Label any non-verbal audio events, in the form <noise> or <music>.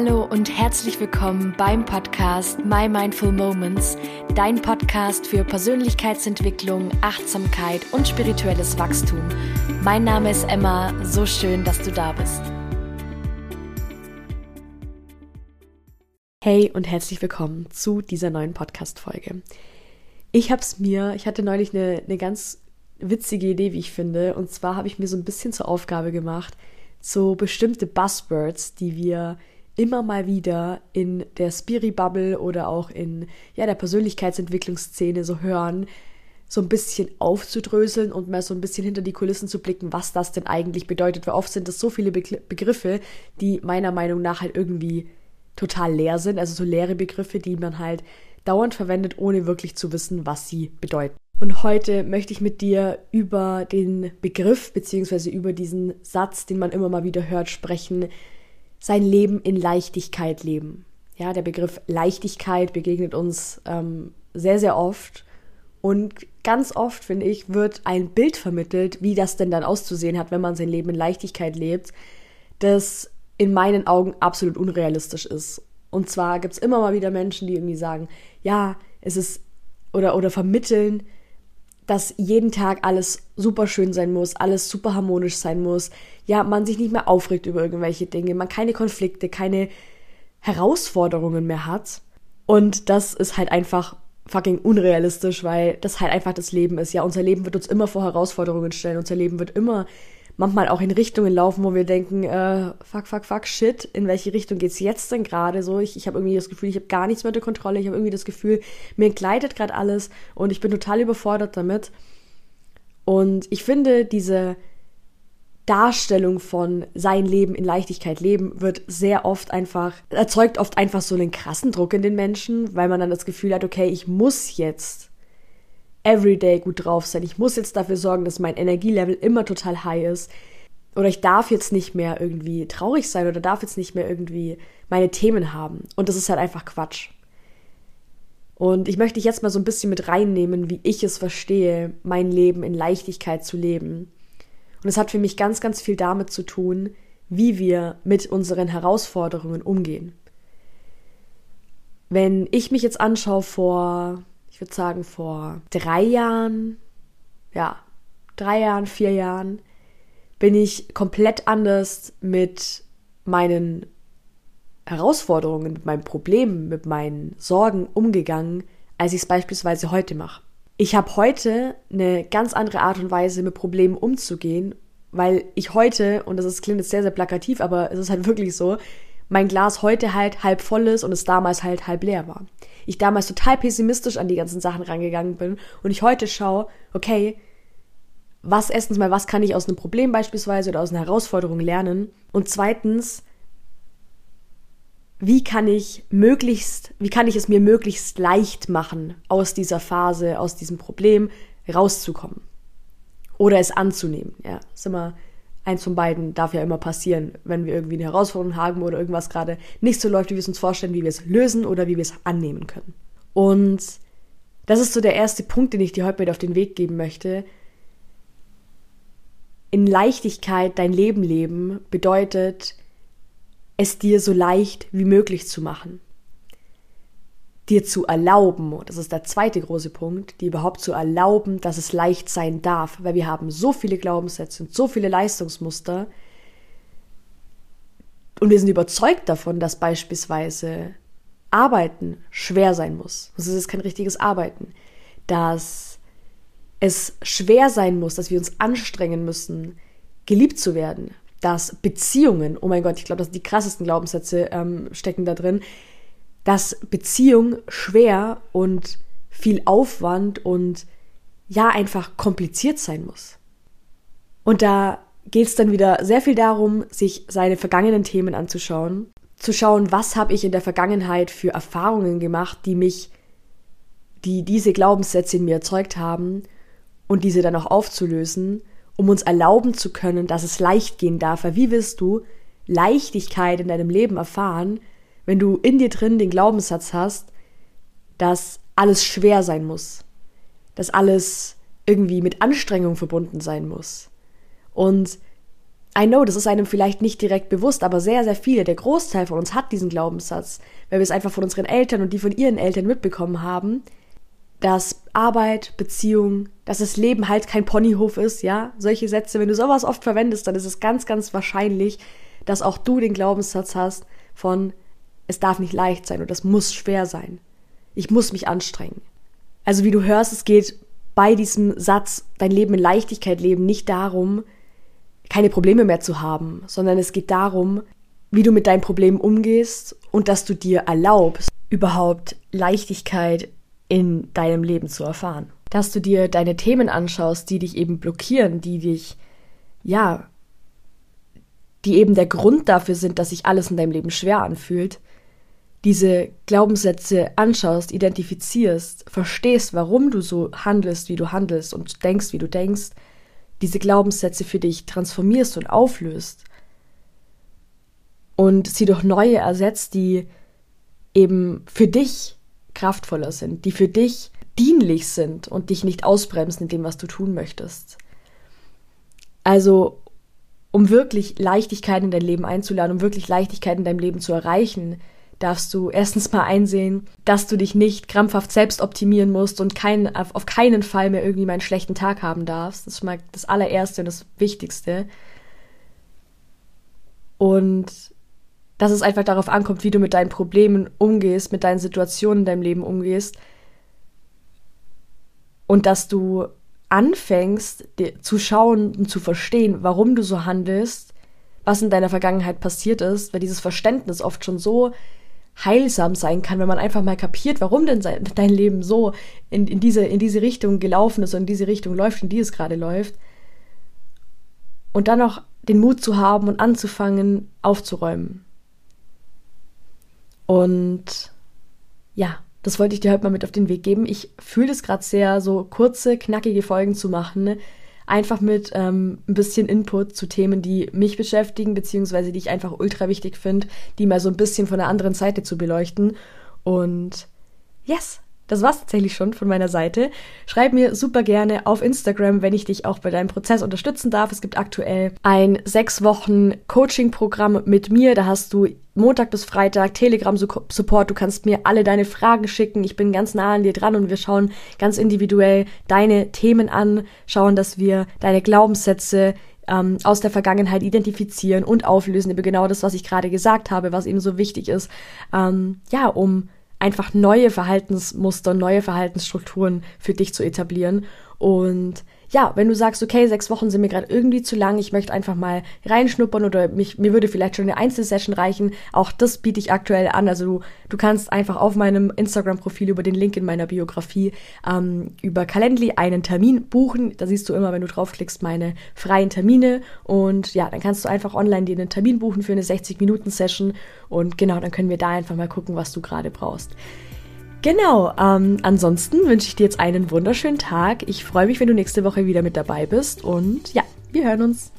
Hallo und herzlich willkommen beim Podcast My Mindful Moments, dein Podcast für Persönlichkeitsentwicklung, Achtsamkeit und spirituelles Wachstum. Mein Name ist Emma, so schön, dass du da bist. Hey und herzlich willkommen zu dieser neuen Podcast-Folge. Ich habe es mir, ich hatte neulich eine, eine ganz witzige Idee, wie ich finde, und zwar habe ich mir so ein bisschen zur Aufgabe gemacht, so bestimmte Buzzwords, die wir immer mal wieder in der Spiri-Bubble oder auch in ja, der Persönlichkeitsentwicklungsszene so hören, so ein bisschen aufzudröseln und mal so ein bisschen hinter die Kulissen zu blicken, was das denn eigentlich bedeutet. Weil oft sind das so viele Be Begriffe, die meiner Meinung nach halt irgendwie total leer sind. Also so leere Begriffe, die man halt dauernd verwendet, ohne wirklich zu wissen, was sie bedeuten. Und heute möchte ich mit dir über den Begriff beziehungsweise über diesen Satz, den man immer mal wieder hört, sprechen, sein Leben in Leichtigkeit leben. Ja, der Begriff Leichtigkeit begegnet uns ähm, sehr, sehr oft. Und ganz oft, finde ich, wird ein Bild vermittelt, wie das denn dann auszusehen hat, wenn man sein Leben in Leichtigkeit lebt, das in meinen Augen absolut unrealistisch ist. Und zwar gibt es immer mal wieder Menschen, die irgendwie sagen, ja, es ist, oder, oder vermitteln, dass jeden Tag alles super schön sein muss, alles super harmonisch sein muss, ja, man sich nicht mehr aufregt über irgendwelche Dinge, man keine Konflikte, keine Herausforderungen mehr hat. Und das ist halt einfach fucking unrealistisch, weil das halt einfach das Leben ist. Ja, unser Leben wird uns immer vor Herausforderungen stellen, unser Leben wird immer manchmal auch in Richtungen laufen, wo wir denken, äh, fuck, fuck, fuck, shit, in welche Richtung geht's jetzt denn gerade so? Ich, ich habe irgendwie das Gefühl, ich habe gar nichts mehr unter Kontrolle, ich habe irgendwie das Gefühl, mir entgleitet gerade alles und ich bin total überfordert damit. Und ich finde, diese Darstellung von sein Leben in Leichtigkeit leben wird sehr oft einfach, erzeugt oft einfach so einen krassen Druck in den Menschen, weil man dann das Gefühl hat, okay, ich muss jetzt everyday gut drauf sein. Ich muss jetzt dafür sorgen, dass mein Energielevel immer total high ist. Oder ich darf jetzt nicht mehr irgendwie traurig sein oder darf jetzt nicht mehr irgendwie meine Themen haben. Und das ist halt einfach Quatsch. Und ich möchte dich jetzt mal so ein bisschen mit reinnehmen, wie ich es verstehe, mein Leben in Leichtigkeit zu leben. Und es hat für mich ganz, ganz viel damit zu tun, wie wir mit unseren Herausforderungen umgehen. Wenn ich mich jetzt anschaue vor, ich würde sagen vor drei Jahren, ja, drei Jahren, vier Jahren, bin ich komplett anders mit meinen Herausforderungen, mit meinen Problemen, mit meinen Sorgen umgegangen, als ich es beispielsweise heute mache ich habe heute eine ganz andere Art und Weise, mit Problemen umzugehen, weil ich heute, und das ist, klingt jetzt sehr, sehr plakativ, aber es ist halt <laughs> wirklich so, mein Glas heute halt halb voll ist und es damals halt halb leer war. Ich damals total pessimistisch an die ganzen Sachen rangegangen bin und ich heute schaue, okay, was erstens mal, was kann ich aus einem Problem beispielsweise oder aus einer Herausforderung lernen? Und zweitens, wie kann ich möglichst, wie kann ich es mir möglichst leicht machen, aus dieser Phase, aus diesem Problem rauszukommen? Oder es anzunehmen. Ja, ist immer eins von beiden darf ja immer passieren, wenn wir irgendwie eine Herausforderung haben oder irgendwas gerade nicht so läuft, wie wir es uns vorstellen, wie wir es lösen oder wie wir es annehmen können. Und das ist so der erste Punkt, den ich dir heute mit auf den Weg geben möchte. In Leichtigkeit dein Leben leben bedeutet, es dir so leicht wie möglich zu machen. Dir zu erlauben, das ist der zweite große Punkt, dir überhaupt zu erlauben, dass es leicht sein darf, weil wir haben so viele Glaubenssätze und so viele Leistungsmuster und wir sind überzeugt davon, dass beispielsweise Arbeiten schwer sein muss. Das ist kein richtiges Arbeiten. Dass es schwer sein muss, dass wir uns anstrengen müssen, geliebt zu werden, dass Beziehungen, oh mein Gott, ich glaube, dass die krassesten Glaubenssätze ähm, stecken da drin, dass Beziehung schwer und viel Aufwand und ja einfach kompliziert sein muss. Und da geht es dann wieder sehr viel darum, sich seine vergangenen Themen anzuschauen, zu schauen, was habe ich in der Vergangenheit für Erfahrungen gemacht, die mich, die diese Glaubenssätze in mir erzeugt haben und diese dann auch aufzulösen um uns erlauben zu können, dass es leicht gehen darf. Wie willst du Leichtigkeit in deinem Leben erfahren, wenn du in dir drin den Glaubenssatz hast, dass alles schwer sein muss, dass alles irgendwie mit Anstrengung verbunden sein muss. Und I know, das ist einem vielleicht nicht direkt bewusst, aber sehr, sehr viele, der Großteil von uns hat diesen Glaubenssatz, weil wir es einfach von unseren Eltern und die von ihren Eltern mitbekommen haben, dass Arbeit, Beziehung, dass das Leben halt kein Ponyhof ist, ja, solche Sätze, wenn du sowas oft verwendest, dann ist es ganz, ganz wahrscheinlich, dass auch du den Glaubenssatz hast von, es darf nicht leicht sein und es muss schwer sein. Ich muss mich anstrengen. Also wie du hörst, es geht bei diesem Satz, dein Leben in Leichtigkeit leben, nicht darum, keine Probleme mehr zu haben, sondern es geht darum, wie du mit deinen Problemen umgehst und dass du dir erlaubst, überhaupt Leichtigkeit in deinem Leben zu erfahren. Dass du dir deine Themen anschaust, die dich eben blockieren, die dich, ja, die eben der Grund dafür sind, dass sich alles in deinem Leben schwer anfühlt, diese Glaubenssätze anschaust, identifizierst, verstehst, warum du so handelst, wie du handelst und denkst, wie du denkst, diese Glaubenssätze für dich transformierst und auflöst und sie durch neue ersetzt, die eben für dich kraftvoller sind, die für dich dienlich sind und dich nicht ausbremsen in dem, was du tun möchtest. Also, um wirklich Leichtigkeit in dein Leben einzuladen, um wirklich Leichtigkeit in deinem Leben zu erreichen, darfst du erstens mal einsehen, dass du dich nicht krampfhaft selbst optimieren musst und kein, auf keinen Fall mehr irgendwie mal einen schlechten Tag haben darfst. Das ist mal das allererste und das Wichtigste. Und dass es einfach darauf ankommt, wie du mit deinen Problemen umgehst, mit deinen Situationen in deinem Leben umgehst. Und dass du anfängst zu schauen und zu verstehen, warum du so handelst, was in deiner Vergangenheit passiert ist, weil dieses Verständnis oft schon so heilsam sein kann, wenn man einfach mal kapiert, warum denn dein Leben so in, in, diese, in diese Richtung gelaufen ist und in diese Richtung läuft, in die es gerade läuft. Und dann auch den Mut zu haben und anzufangen, aufzuräumen. Und ja, das wollte ich dir heute mal mit auf den Weg geben. Ich fühle es gerade sehr, so kurze, knackige Folgen zu machen, einfach mit ähm, ein bisschen Input zu Themen, die mich beschäftigen, beziehungsweise die ich einfach ultra wichtig finde, die mal so ein bisschen von der anderen Seite zu beleuchten. Und yes, das war's tatsächlich schon von meiner Seite. Schreib mir super gerne auf Instagram, wenn ich dich auch bei deinem Prozess unterstützen darf. Es gibt aktuell ein sechs Wochen Coaching-Programm mit mir. Da hast du Montag bis Freitag Telegram-Support. Du kannst mir alle deine Fragen schicken. Ich bin ganz nah an dir dran und wir schauen ganz individuell deine Themen an, schauen, dass wir deine Glaubenssätze ähm, aus der Vergangenheit identifizieren und auflösen über genau das, was ich gerade gesagt habe, was eben so wichtig ist. Ähm, ja, um einfach neue Verhaltensmuster, neue Verhaltensstrukturen für dich zu etablieren. Und ja, wenn du sagst, okay, sechs Wochen sind mir gerade irgendwie zu lang, ich möchte einfach mal reinschnuppern oder mich, mir würde vielleicht schon eine Einzelsession reichen, auch das biete ich aktuell an. Also du, du kannst einfach auf meinem Instagram-Profil über den Link in meiner Biografie ähm, über Calendly einen Termin buchen. Da siehst du immer, wenn du draufklickst, meine freien Termine. Und ja, dann kannst du einfach online dir einen Termin buchen für eine 60-Minuten-Session. Und genau, dann können wir da einfach mal gucken, was du gerade brauchst. Genau, ähm, ansonsten wünsche ich dir jetzt einen wunderschönen Tag. Ich freue mich, wenn du nächste Woche wieder mit dabei bist und ja, wir hören uns.